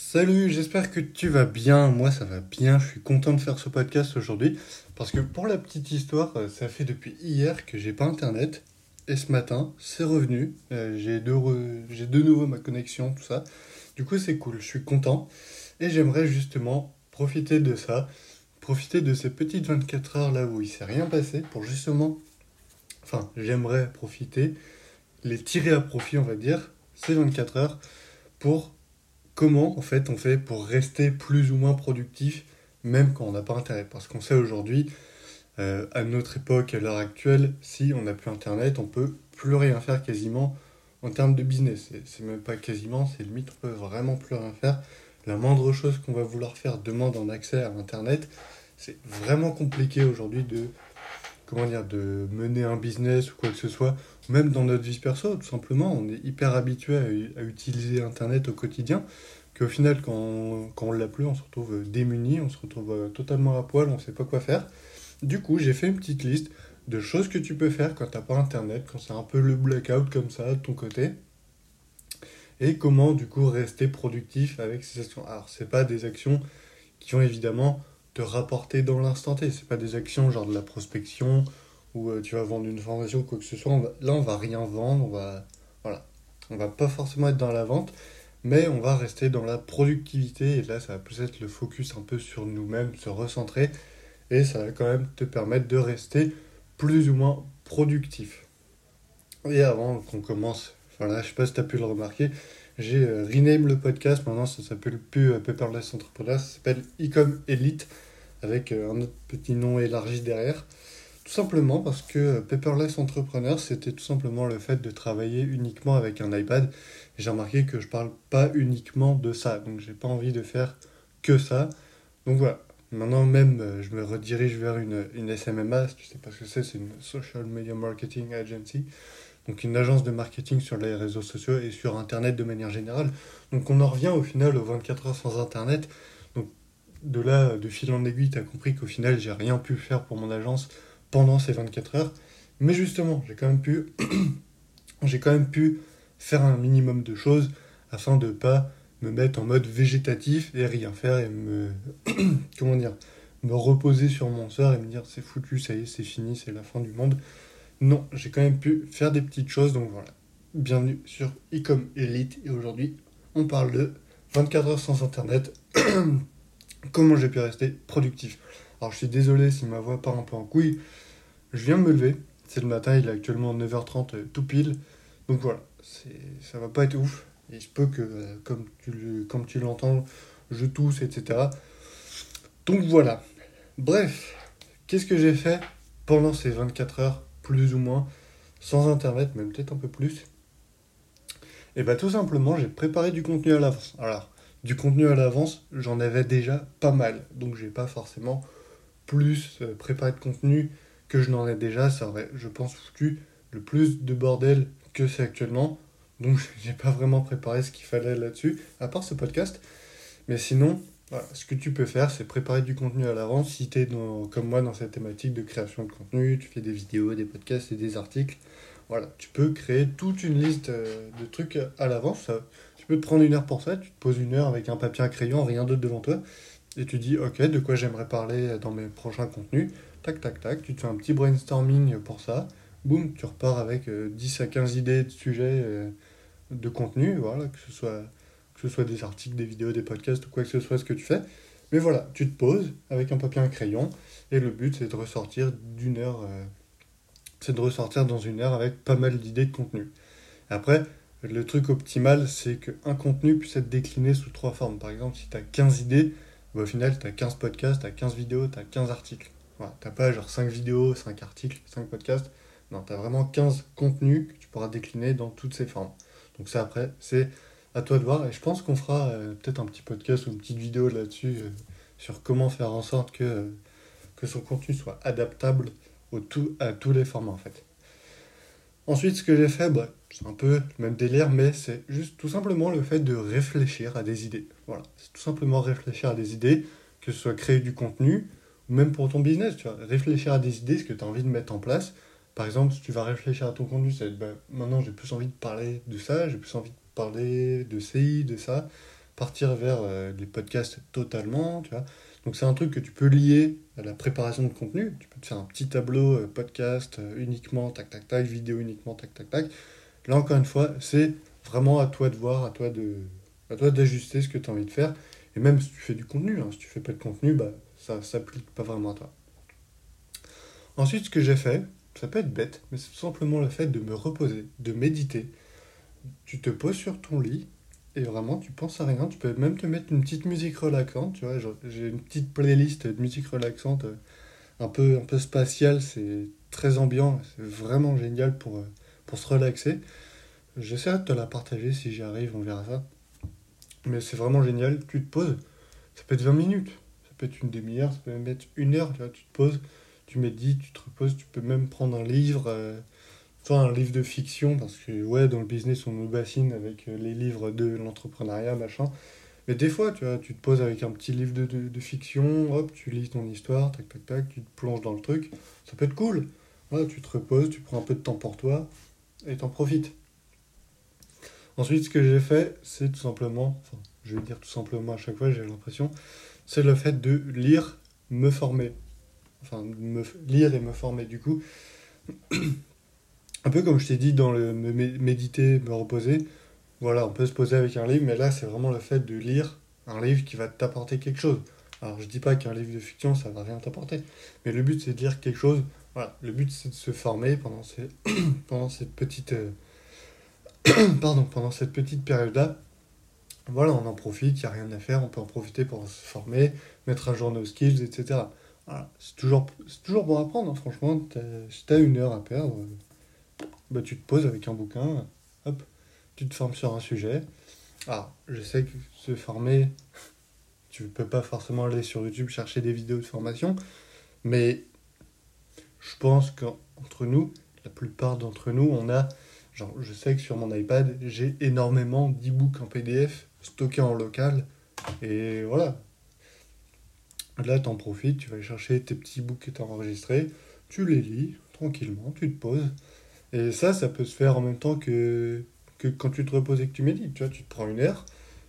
Salut, j'espère que tu vas bien. Moi, ça va bien. Je suis content de faire ce podcast aujourd'hui parce que pour la petite histoire, euh, ça fait depuis hier que j'ai pas internet et ce matin, c'est revenu. Euh, j'ai de, j'ai de nouveau ma connexion, tout ça. Du coup, c'est cool. Je suis content et j'aimerais justement profiter de ça, profiter de ces petites 24 heures là où il s'est rien passé pour justement, enfin, j'aimerais profiter, les tirer à profit, on va dire, ces 24 heures pour comment en fait on fait pour rester plus ou moins productif même quand on n'a pas internet parce qu'on sait aujourd'hui euh, à notre époque à l'heure actuelle si on n'a plus internet on peut plus rien faire quasiment en termes de business. C'est même pas quasiment c'est limite on peut vraiment plus rien faire. La moindre chose qu'on va vouloir faire demande un accès à internet c'est vraiment compliqué aujourd'hui de de mener un business ou quoi que ce soit, même dans notre vie perso, tout simplement, on est hyper habitué à, utiliser Internet au quotidien, qu'au final, quand, quand on l'a plus, on se retrouve démuni, on se retrouve euh, totalement à poil, on ne sait pas quoi faire. Du coup, j'ai fait une petite liste de choses que tu peux faire quand tu n'as pas Internet, quand c'est un peu le blackout comme ça de ton côté, et comment du coup rester productif avec ces actions. Alors, c'est pas des actions qui ont évidemment rapporter dans l'instant T. C'est pas des actions genre de la prospection où euh, tu vas vendre une formation ou quoi que ce soit. là, on va rien vendre. On va, voilà. On va pas forcément être dans la vente, mais on va rester dans la productivité. Et là, ça va plus être le focus un peu sur nous-mêmes, se recentrer. Et ça va quand même te permettre de rester plus ou moins productif. Et avant qu'on commence, voilà, je sais pas si tu as pu le remarquer, j'ai euh, le podcast, maintenant ça s'appelle plus euh, Paperless Entrepreneur, ça s'appelle Ecom Elite avec euh, un autre petit nom élargi derrière. Tout simplement parce que Paperless Entrepreneur, c'était tout simplement le fait de travailler uniquement avec un iPad. J'ai remarqué que je parle pas uniquement de ça, donc j'ai pas envie de faire que ça. Donc voilà, maintenant même euh, je me redirige vers une, une SMMA, tu sais pas ce que c'est, c'est une Social Media Marketing Agency, donc une agence de marketing sur les réseaux sociaux et sur Internet de manière générale. Donc on en revient au final aux 24 heures sans Internet de là, de fil en aiguille, tu as compris qu'au final, j'ai rien pu faire pour mon agence pendant ces 24 heures. Mais justement, j'ai quand même pu, j'ai quand même pu faire un minimum de choses afin de pas me mettre en mode végétatif et rien faire et me, comment dire, me reposer sur mon sort et me dire c'est foutu, ça y est, c'est fini, c'est la fin du monde. Non, j'ai quand même pu faire des petites choses, donc voilà. Bienvenue sur Ecom Elite et aujourd'hui, on parle de 24 heures sans internet. comment j'ai pu rester productif? Alors je suis désolé si ma voix part un peu en couille. Je viens de me lever. C'est le matin, il est actuellement 9h30 euh, tout pile. Donc voilà, ça va pas être ouf. Il se peut que, euh, comme tu, l'entends, je tousse, etc. Donc voilà. Bref, qu'est-ce que j'ai fait pendant ces 24 heures, plus ou moins, sans internet, même peut-être un peu plus? Et eh bien tout simplement, j'ai préparé du contenu à l'avance. Alors, du contenu à l'avance, j'en avais déjà pas mal. Donc j'ai pas forcément plus euh, préparé de contenu que je n'en ai déjà. Ça aurait, je pense, foutu le plus de bordel que c'est actuellement. Donc j'ai pas vraiment préparé ce qu'il fallait là-dessus, à part ce podcast. Mais sinon, ce que tu peux faire, c'est préparer du contenu à l'avance. Si tu es comme moi dans cette thématique de création de contenu, tu fais des vidéos, des podcasts et des articles, voilà, tu peux créer toute une liste euh, de trucs à l'avance peux te prendre une heure pour ça, tu te poses une heure avec un papier, un crayon, rien d'autre devant toi, et tu dis, ok, de quoi j'aimerais parler dans mes prochains contenus, tac, tac, tac, tu te fais un petit brainstorming pour ça, boum, tu repars avec 10 euh, à 15 idées de sujets euh, de contenu, voilà, que ce, soit, que ce soit des articles, des vidéos, des podcasts ou quoi que ce soit ce que tu fais. Mais voilà, tu te poses avec un papier, un crayon, et le but c'est de ressortir d'une heure, euh, c'est de ressortir dans une heure avec pas mal d'idées de contenu. Après, le truc optimal, c'est qu'un contenu puisse être décliné sous trois formes. Par exemple, si tu as 15 idées, au final, tu as 15 podcasts, tu as 15 vidéos, tu as 15 articles. Voilà, tu pas genre 5 vidéos, 5 articles, 5 podcasts. Non, tu as vraiment 15 contenus que tu pourras décliner dans toutes ces formes. Donc ça, après, c'est à toi de voir. Et je pense qu'on fera euh, peut-être un petit podcast ou une petite vidéo là-dessus euh, sur comment faire en sorte que, euh, que son contenu soit adaptable au tout, à tous les formats, en fait. Ensuite, ce que j'ai fait, bah, c'est un peu le même délire, mais c'est juste tout simplement le fait de réfléchir à des idées. Voilà, c'est tout simplement réfléchir à des idées, que ce soit créer du contenu, ou même pour ton business, tu vois, réfléchir à des idées, ce que tu as envie de mettre en place. Par exemple, si tu vas réfléchir à ton contenu, être, bah, maintenant j'ai plus envie de parler de ça, j'ai plus envie de parler de CI, de ça. partir vers euh, les podcasts totalement, tu vois. Donc c'est un truc que tu peux lier à la préparation de contenu. Tu peux te faire un petit tableau euh, podcast euh, uniquement, tac, tac, tac, vidéo uniquement, tac, tac, tac. Là, encore une fois, c'est vraiment à toi de voir, à toi de à toi d'ajuster ce que tu as envie de faire. Et même si tu fais du contenu, hein, si tu fais pas de contenu, bah, ça s'applique pas vraiment à toi. Ensuite, ce que j'ai fait, ça peut être bête, mais c'est tout simplement le fait de me reposer, de méditer. Tu te poses sur ton lit et vraiment tu penses à rien. Tu peux même te mettre une petite musique relaxante. Tu vois, j'ai une petite playlist de musique relaxante, euh, un peu, un peu spatiale. C'est très ambiant. C'est vraiment génial pour, euh, pour se relaxer. J'essaierai de te la partager si j'y arrive, on verra ça. Mais c'est vraiment génial. Tu te poses. Ça peut être 20 minutes. Ça peut être une demi-heure. Ça peut même être une heure. Tu, vois, tu te poses tu médites, tu te reposes, tu peux même prendre un livre, euh, soit un livre de fiction, parce que ouais, dans le business, on nous bassine avec euh, les livres de l'entrepreneuriat, machin. Mais des fois, tu vois, tu te poses avec un petit livre de, de, fiction, hop, tu lis ton histoire, tac, tac, tac, tu te plonges dans le truc. Ça peut être cool. Voilà, tu te reposes, tu prends un peu de temps pour toi et t'en profites. Ensuite, ce que j'ai fait, c'est tout simplement, enfin, je vais dire tout simplement à chaque fois, j'ai l'impression, c'est le fait de lire, me former enfin me lire et me former du coup. un peu comme je t'ai dit dans le méditer, me reposer, voilà, on peut se poser avec un livre, mais là c'est vraiment le fait de lire un livre qui va t'apporter quelque chose. Alors je dis pas qu'un livre de fiction ça va rien t'apporter, mais le but c'est de lire quelque chose. Voilà, le but c'est de se former pendant, euh, cette petite période là. Voilà, on en profite, il n'y a rien à faire, on peut en profiter pour se former, mettre à jour nos skills, etc. C'est toujours, toujours bon à prendre, hein, franchement. si tu as une heure à perdre, bah, tu te poses avec un bouquin, hop, tu te formes sur un sujet. Alors, je sais que se former, tu peux pas forcément aller sur YouTube chercher des vidéos de formation, mais je pense qu'entre nous, la plupart d'entre nous, on a, genre, je sais que sur mon iPad, j'ai énormément d'e-books en PDF stockés en local, et voilà, Là, tu en profites, tu vas chercher tes petits bouts que tu as enregistrés, tu les lis tranquillement, tu te poses. Et ça, ça peut se faire en même temps que, quand tu te reposes et que tu médites. Tu te prends une heure,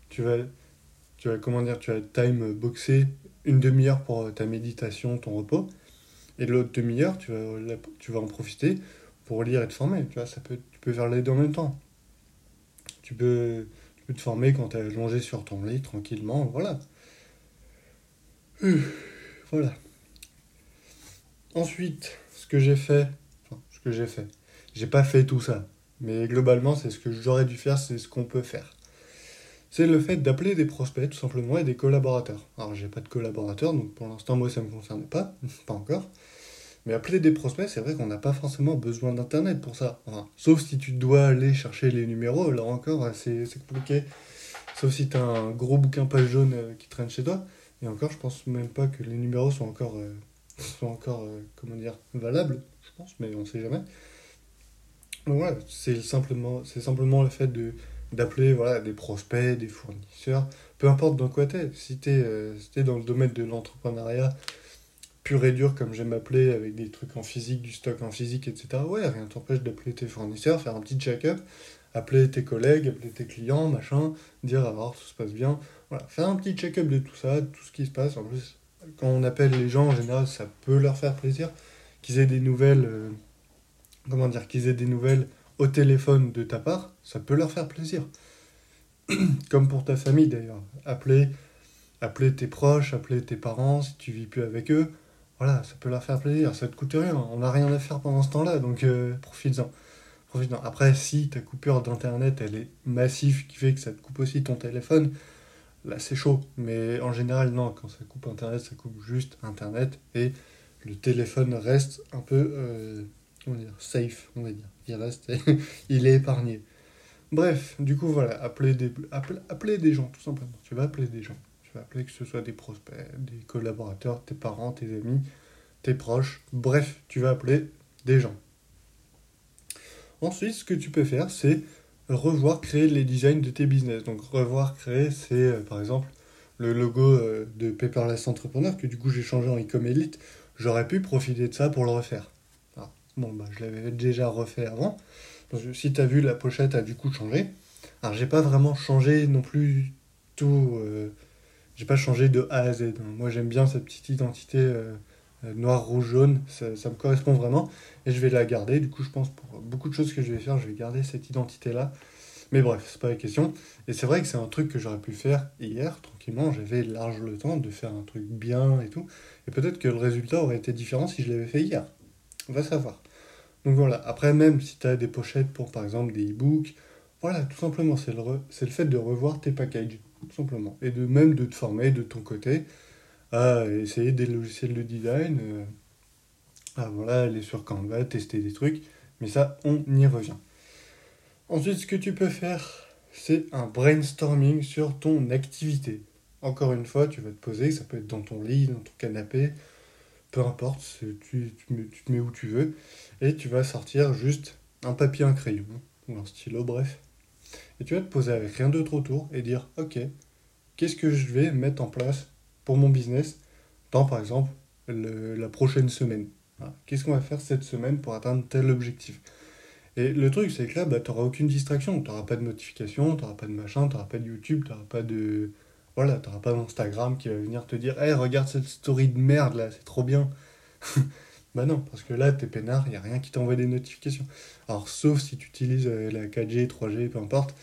tu vas, tu comment dire, tu vas time boxer une demi-heure pour ta méditation, ton repos. Et l'autre demi-heure, tu vas, en profiter pour lire et te former. Tu ça peut, tu peux faire les deux en même temps. Tu peux, te former quand tu es allongé sur ton lit tranquillement. Voilà. Voilà. Ensuite, ce que j'ai fait, ce que j'ai fait, j'ai pas fait tout ça, mais globalement, c'est ce que j'aurais dû faire, c'est ce qu'on peut faire. C'est le fait d'appeler des prospects, tout simplement, et des collaborateurs. Alors, j'ai pas de collaborateurs, donc pour l'instant, moi, ça me concerne pas, pas encore. Mais appeler des prospects, c'est vrai qu'on n'a pas forcément besoin d'internet pour ça. sauf si tu dois aller chercher les numéros, là encore, c'est compliqué. Sauf si tu as un gros bouquin page jaune euh, qui traîne chez toi. Et encore, je pense même pas que les numéros sont encore, euh, sont encore euh, comment dire, valables, je pense, mais on sait jamais. Voilà, c'est simplement, c'est simplement le fait de d'appeler voilà, des prospects, des fournisseurs, peu importe dans quoi tu es. Si tu es, euh, dans le domaine de l'entrepreneuriat pur et dur, comme j'aime appeler, avec des trucs en physique, du stock en physique, etc., ouais, rien t'empêche d'appeler tes fournisseurs, faire un petit check-up, appeler tes collègues, appeler tes clients, machin, dire alors tout se passe bien. Voilà, faire un petit check-up de tout ça, de tout ce qui se passe. En plus, quand on appelle les gens, en général, ça peut leur faire plaisir qu'ils aient des nouvelles. Euh, comment dire Qu'ils aient des nouvelles au téléphone de ta part, ça peut leur faire plaisir. Comme pour ta famille d'ailleurs. Appeler, appeler tes proches, appeler tes parents si tu vis plus avec eux. Voilà, ça peut leur faire plaisir. Ça te coûte rien. On n'a rien à faire pendant ce temps-là, donc euh, profites-en. Après, si ta coupure d'internet elle est massive, qui fait que ça te coupe aussi ton téléphone, là c'est chaud. Mais en général, non, quand ça coupe Internet, ça coupe juste Internet et le téléphone reste un peu, euh, safe, on va dire. Il reste, il est épargné. Bref, du coup, voilà, appeler des, appeler, des gens, tout simplement. Tu vas appeler des gens. Tu vas appeler que ce soit des prospects, des collaborateurs, tes parents, tes amis, tes proches. Bref, tu vas appeler des gens. Ensuite, ce que tu peux faire, c'est revoir créer les designs de tes business. Donc revoir créer, c'est euh, par exemple le logo euh, de Paperless Entrepreneur que du coup j'ai changé en Ecom Elite. J'aurais pu profiter de ça pour le refaire. Bon, bah, je l'avais déjà refait avant. Si tu as vu, la pochette a du coup changé. Alors j'ai pas vraiment changé non plus tout. Euh, j'ai pas changé de A à Z. Hein. Moi, j'aime bien cette petite identité euh, noir, rouge, jaune. Ça, ça, me correspond vraiment. Et je vais la garder. Du coup, je pense pour beaucoup de choses que je vais faire, je vais garder cette identité-là. Mais bref, c'est pas la question. Et c'est vrai que c'est un truc que j'aurais pu faire hier, tranquillement. J'avais large le temps de faire un truc bien et tout. Et peut-être que le résultat aurait été différent si je l'avais fait hier. On va savoir. Donc voilà. Après, même si tu as des pochettes pour, par exemple, des e-books, voilà, tout simplement, c'est le, fait de revoir tes packages, tout simplement. Et de même de te former de ton côté à essayer des logiciels de design, euh, à voilà, aller sur Canva, tester des trucs. Mais ça, on y revient. Ensuite, ce que tu peux faire, c'est un brainstorming sur ton activité. Encore une fois, tu vas te poser, ça peut être dans ton lit, dans ton canapé, peu importe, tu, tu, te mets où tu veux, et tu vas sortir juste un papier, un crayon, ou un stylo, bref. Et tu vas te poser avec rien d'autre autour et dire, ok, qu'est-ce que je vais mettre en place pour mon business dans, par exemple, la prochaine semaine? Qu'est-ce qu'on va faire cette semaine pour atteindre tel objectif? Et le truc, c'est que là, bah, tu n'auras aucune distraction. Tu n'auras pas de notification, tu n'auras pas de machin, tu n'auras pas de YouTube, tu n'auras pas de. Voilà, tu n'auras pas d'Instagram qui va venir te dire Hey, regarde cette story de merde là, c'est trop bien. bah non, parce que là, t'es peinard, n'y a rien qui t'envoie des notifications. Alors, sauf si tu utilises euh, la 4G, 3G, peu importe.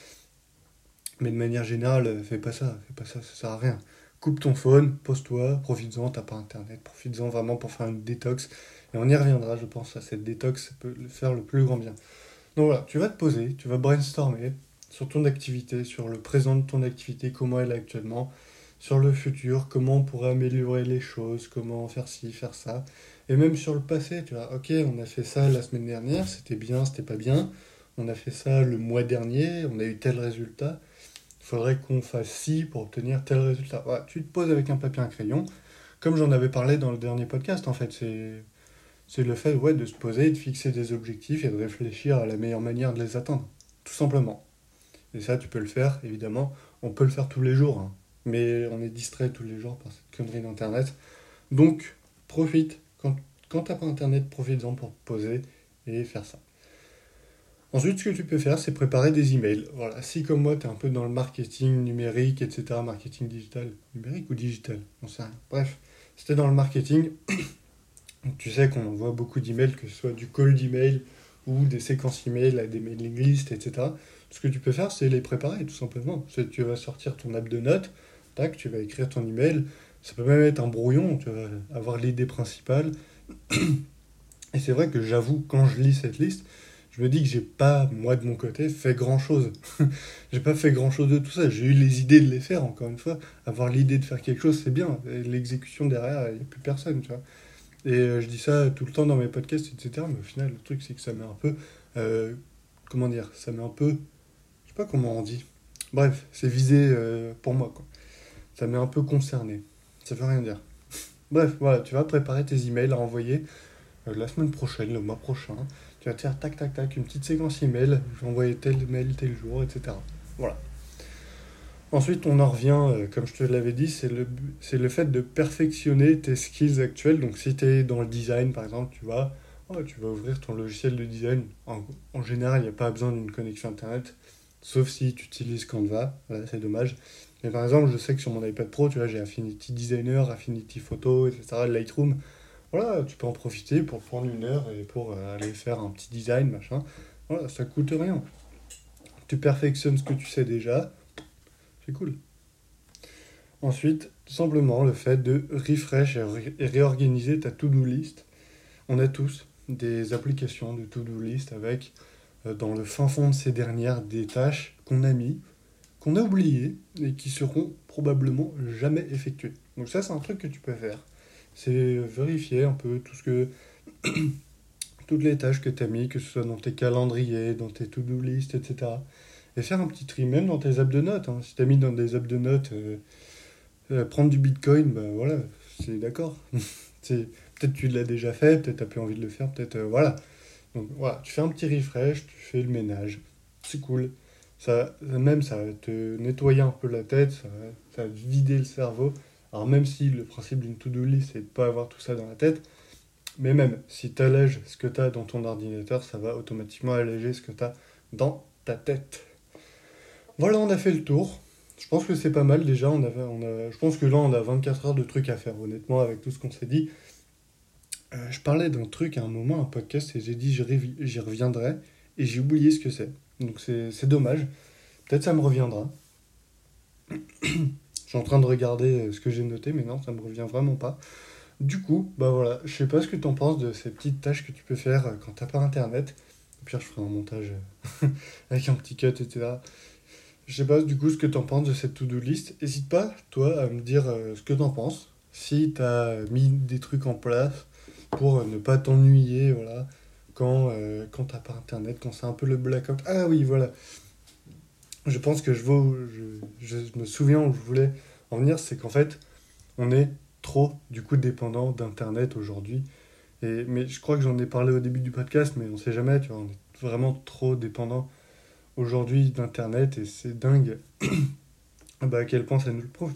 Mais de manière générale, euh, fais pas ça, fais pas ça, ça sert à rien. Coupe ton phone, pose-toi, profites-en, t'as pas internet, profites-en vraiment pour faire une détox. Et on y reviendra, je pense, à cette détox, ça peut faire le plus grand bien. Donc voilà, tu vas te poser, tu vas brainstormer sur ton activité, sur le présent de ton activité, comment elle est actuellement, sur le futur, comment on pourrait améliorer les choses, comment faire ci, faire ça. Et même sur le passé, tu vois, ok, on a fait ça la semaine dernière, c'était bien, c'était pas bien. On a fait ça le mois dernier, on a eu tel résultat. Il faudrait qu'on fasse ci pour obtenir tel résultat. Tu te poses avec un papier et un crayon. Comme j'en avais parlé dans le dernier podcast, en fait, c'est c'est le fait ouais, de se poser, de fixer des objectifs et de réfléchir à la meilleure manière de les atteindre. Tout simplement. Et ça, tu peux le faire, évidemment. On peut le faire tous les jours, hein. mais on est distrait tous les jours par cette connerie d'Internet. Donc, profite. Quand, quand tu n'as pas Internet, profite-en pour poser et faire ça. Ensuite, ce que tu peux faire, c'est préparer des emails. Voilà, si comme moi, tu es un peu dans le marketing numérique, etc., marketing digital, numérique ou digital, on sait rien. Bref, c'était dans le marketing, tu sais qu'on envoie beaucoup d'emails, que ce soit du call d'email ou des séquences email des mailing lists, etc. Ce que tu peux faire, c'est les préparer, tout simplement. Tu vas sortir ton app de notes, tac, tu vas écrire ton email. Ça peut même être un brouillon, tu vas avoir l'idée principale. Et c'est vrai que j'avoue, quand je lis cette liste, je me dis que j'ai pas, moi de mon côté, fait grand chose. j'ai pas fait grand chose de tout ça. J'ai eu les idées de les faire, encore une fois. Avoir l'idée de faire quelque chose, c'est bien. L'exécution derrière, il n'y a plus personne, tu vois. Et euh, je dis ça tout le temps dans mes podcasts, etc. Mais au final, le truc, c'est que ça met un peu. Euh, comment dire Ça met un peu. Je sais pas comment on dit. Bref, c'est visé euh, pour moi, quoi. Ça m'est un peu concerné. Ça veut rien dire. Bref, voilà, tu vas préparer tes emails à envoyer la semaine prochaine, le mois prochain. Tu vas te faire tac, tac, tac, une petite séquence email. Je vais envoyer tel mail tel jour, etc. Voilà. Ensuite, on en revient, euh, comme je te l'avais dit, c'est le, le fait de perfectionner tes skills actuels. Donc, si tu es dans le design, par exemple, tu vas, oh, tu vas ouvrir ton logiciel de design. En, général, il n'y a pas besoin d'une connexion Internet, sauf si tu utilises Canva. Voilà, c'est dommage. Mais par exemple, je sais que sur mon iPad Pro, tu vois, j'ai Affinity Designer, Affinity Photo, etc., Lightroom. Voilà, tu peux en profiter pour prendre une heure et pour euh, aller faire un petit design, machin. Voilà, ça coûte rien. Tu perfectionnes ce que tu sais déjà c'est cool. Ensuite, simplement le fait de refresh et, réorganiser ta to-do list. On a tous des applications de to-do list avec euh, dans le fin fond de ces dernières des tâches qu'on a mis, qu'on a oubliées et qui seront probablement jamais effectuées. Donc ça c'est un truc que tu peux faire. C'est vérifier un peu tout ce que toutes les tâches que tu as mis, que ce soit dans tes calendriers, dans tes to-do list, etc et faire un petit tri même dans tes apps de notes. Hein. Si tu as mis dans des apps de notes, euh, euh, prendre du bitcoin, ben voilà, c'est d'accord. peut-être tu l'as déjà fait, peut-être tu n'as plus envie de le faire, peut-être euh, voilà. Donc voilà, tu fais un petit refresh, tu fais le ménage, c'est cool. Ça, même ça va te nettoyer un peu la tête, ça va, ça va vider le cerveau. Alors même si le principe d'une to-do list, c'est de ne pas avoir tout ça dans la tête, mais même si tu allèges ce que tu as dans ton ordinateur, ça va automatiquement alléger ce que tu as dans ta tête. Voilà, on a fait le tour. je pense que c'est pas mal déjà. On avait, on a, je pense que là, on a 24 heures de trucs à faire, honnêtement, avec tout ce qu'on s'est dit. Euh, je parlais d'un truc à un moment, un podcast, et j'ai dit j'y reviendrai, et j'ai oublié ce que c'est. Donc c'est dommage. Peut-être ça me reviendra. je suis en train de regarder euh, ce que j'ai noté, mais non, ça me revient vraiment pas. Du coup, bah voilà, je sais pas ce que tu en penses de ces petites tâches que tu peux faire euh, quand t'as pas internet. Au pire, je ferai un montage avec un petit cut, etc. Je sais pas du coup ce que tu en penses de cette to-do list. N'hésite pas, toi, à me dire ce que tu en penses. Si tu as mis des trucs en place, pour ne pas t'ennuyer, voilà, quand, euh, quand t'as pas internet, quand c'est un peu le blackout. Ah oui, voilà. Je pense que je, je, je me souviens où je voulais en venir, c'est qu'en fait, on est trop, du coup, dépendant d'internet aujourd'hui. Mais je crois que j'en ai parlé au début du podcast, mais on sait jamais, tu vois, on est vraiment trop dépendant aujourd'hui d'internet et c'est dingue bah, à quel point ça nous le prouve.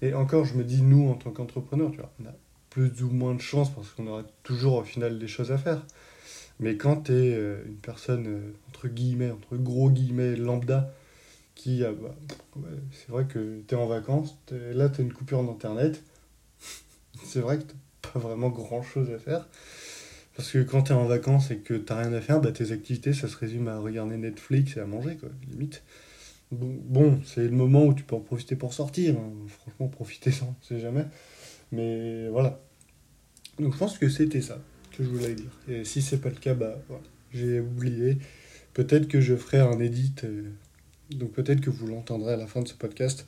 Et encore, je me dis, nous, en tant qu'entrepreneurs, tu vois, on a plus ou moins de chance parce qu'on aura toujours au final des choses à faire. Mais quand tu es euh, une personne, euh, entre guillemets, entre gros guillemets, lambda, qui. Bah, c'est vrai que tu es en vacances, là tu as une coupure d'internet, c'est vrai que tu pas vraiment grand chose à faire. Parce que quand tu es en vacances et que tu rien à faire, bah, tes activités ça se résume à regarder Netflix et à manger, quoi, limite. Bon, c'est le moment où tu peux en profiter pour sortir. Hein. Franchement, profitez-en, c'est jamais. Mais voilà. Donc je pense que c'était ça que je voulais dire. Et si c'est pas le cas, bah voilà, j'ai oublié. Peut-être que je ferai un edit. Euh, donc peut-être que vous l'entendrez à la fin de ce podcast.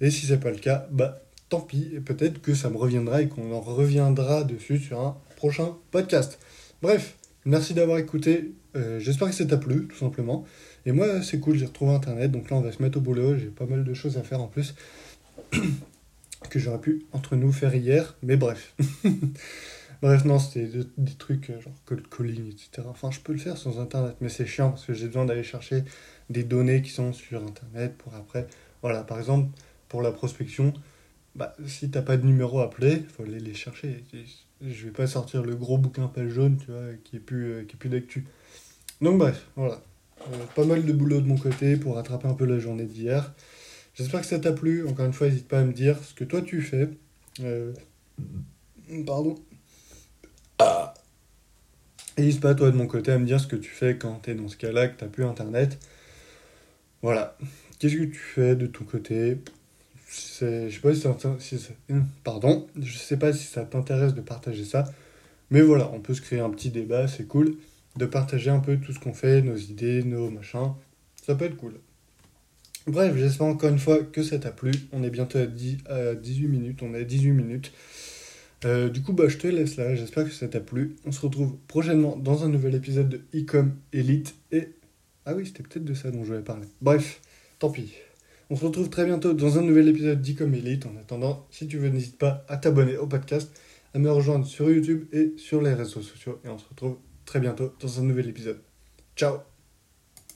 Et si c'est pas le cas, bah tant pis. Et peut-être que ça me reviendra et qu'on en reviendra dessus sur un prochain podcast. Bref, merci d'avoir écouté. Euh, j'espère que ça t'a plu, tout simplement. Et moi, c'est cool, j'ai retrouvé Internet. Donc là, on va se mettre au boulot. J'ai pas mal de choses à faire en plus. que j'aurais pu entre nous faire hier, mais bref. bref, non, c'était des, trucs euh, genre cold calling, etc. Enfin, je peux le faire sans internet, mais c'est chiant parce que j'ai besoin d'aller chercher des données qui sont sur internet pour après. Voilà, par exemple, pour la prospection, bah, si t'as pas de numéro à appeler, faut aller les chercher. Je vais pas sortir le gros bouquin page jaune, tu vois, qui est plus, euh, qui est plus d'actu. Donc bref, voilà. Euh, pas mal de boulot de mon côté pour rattraper un peu la journée d'hier. J'espère que ça t'a plu. Encore une fois, n'hésite pas à me dire ce que toi tu fais. Euh, pardon. Ah. N'hésite pas, toi, de mon côté, à me dire ce que tu fais quand tu es dans ce cas-là, que tu n'as plus Internet. Voilà. Qu'est-ce que tu fais de ton côté? Je sais pas si. Je sais pas si ça t'intéresse de partager ça. Mais voilà, on peut se créer un petit débat, c'est cool. De partager un peu tout ce qu'on fait, nos idées, nos machins. Ça peut être cool. Bref, j'espère encore une fois que ça t'a plu. On est bientôt à, 10, 18 minutes. On est à 18 minutes. Euh, du coup, bah, je te laisse là. J'espère que ça t'a plu. On se retrouve prochainement dans un nouvel épisode de Ecom Elite. Et. Ah oui, c'était peut-être de ça dont je voulais parler. Bref, tant pis. On se retrouve très bientôt dans un nouvel épisode d'Ecom Elite. En attendant, si tu veux, n'hésite pas à t'abonner au podcast, à me rejoindre sur YouTube et sur les réseaux sociaux. Et on se retrouve très bientôt dans un nouvel épisode. Ciao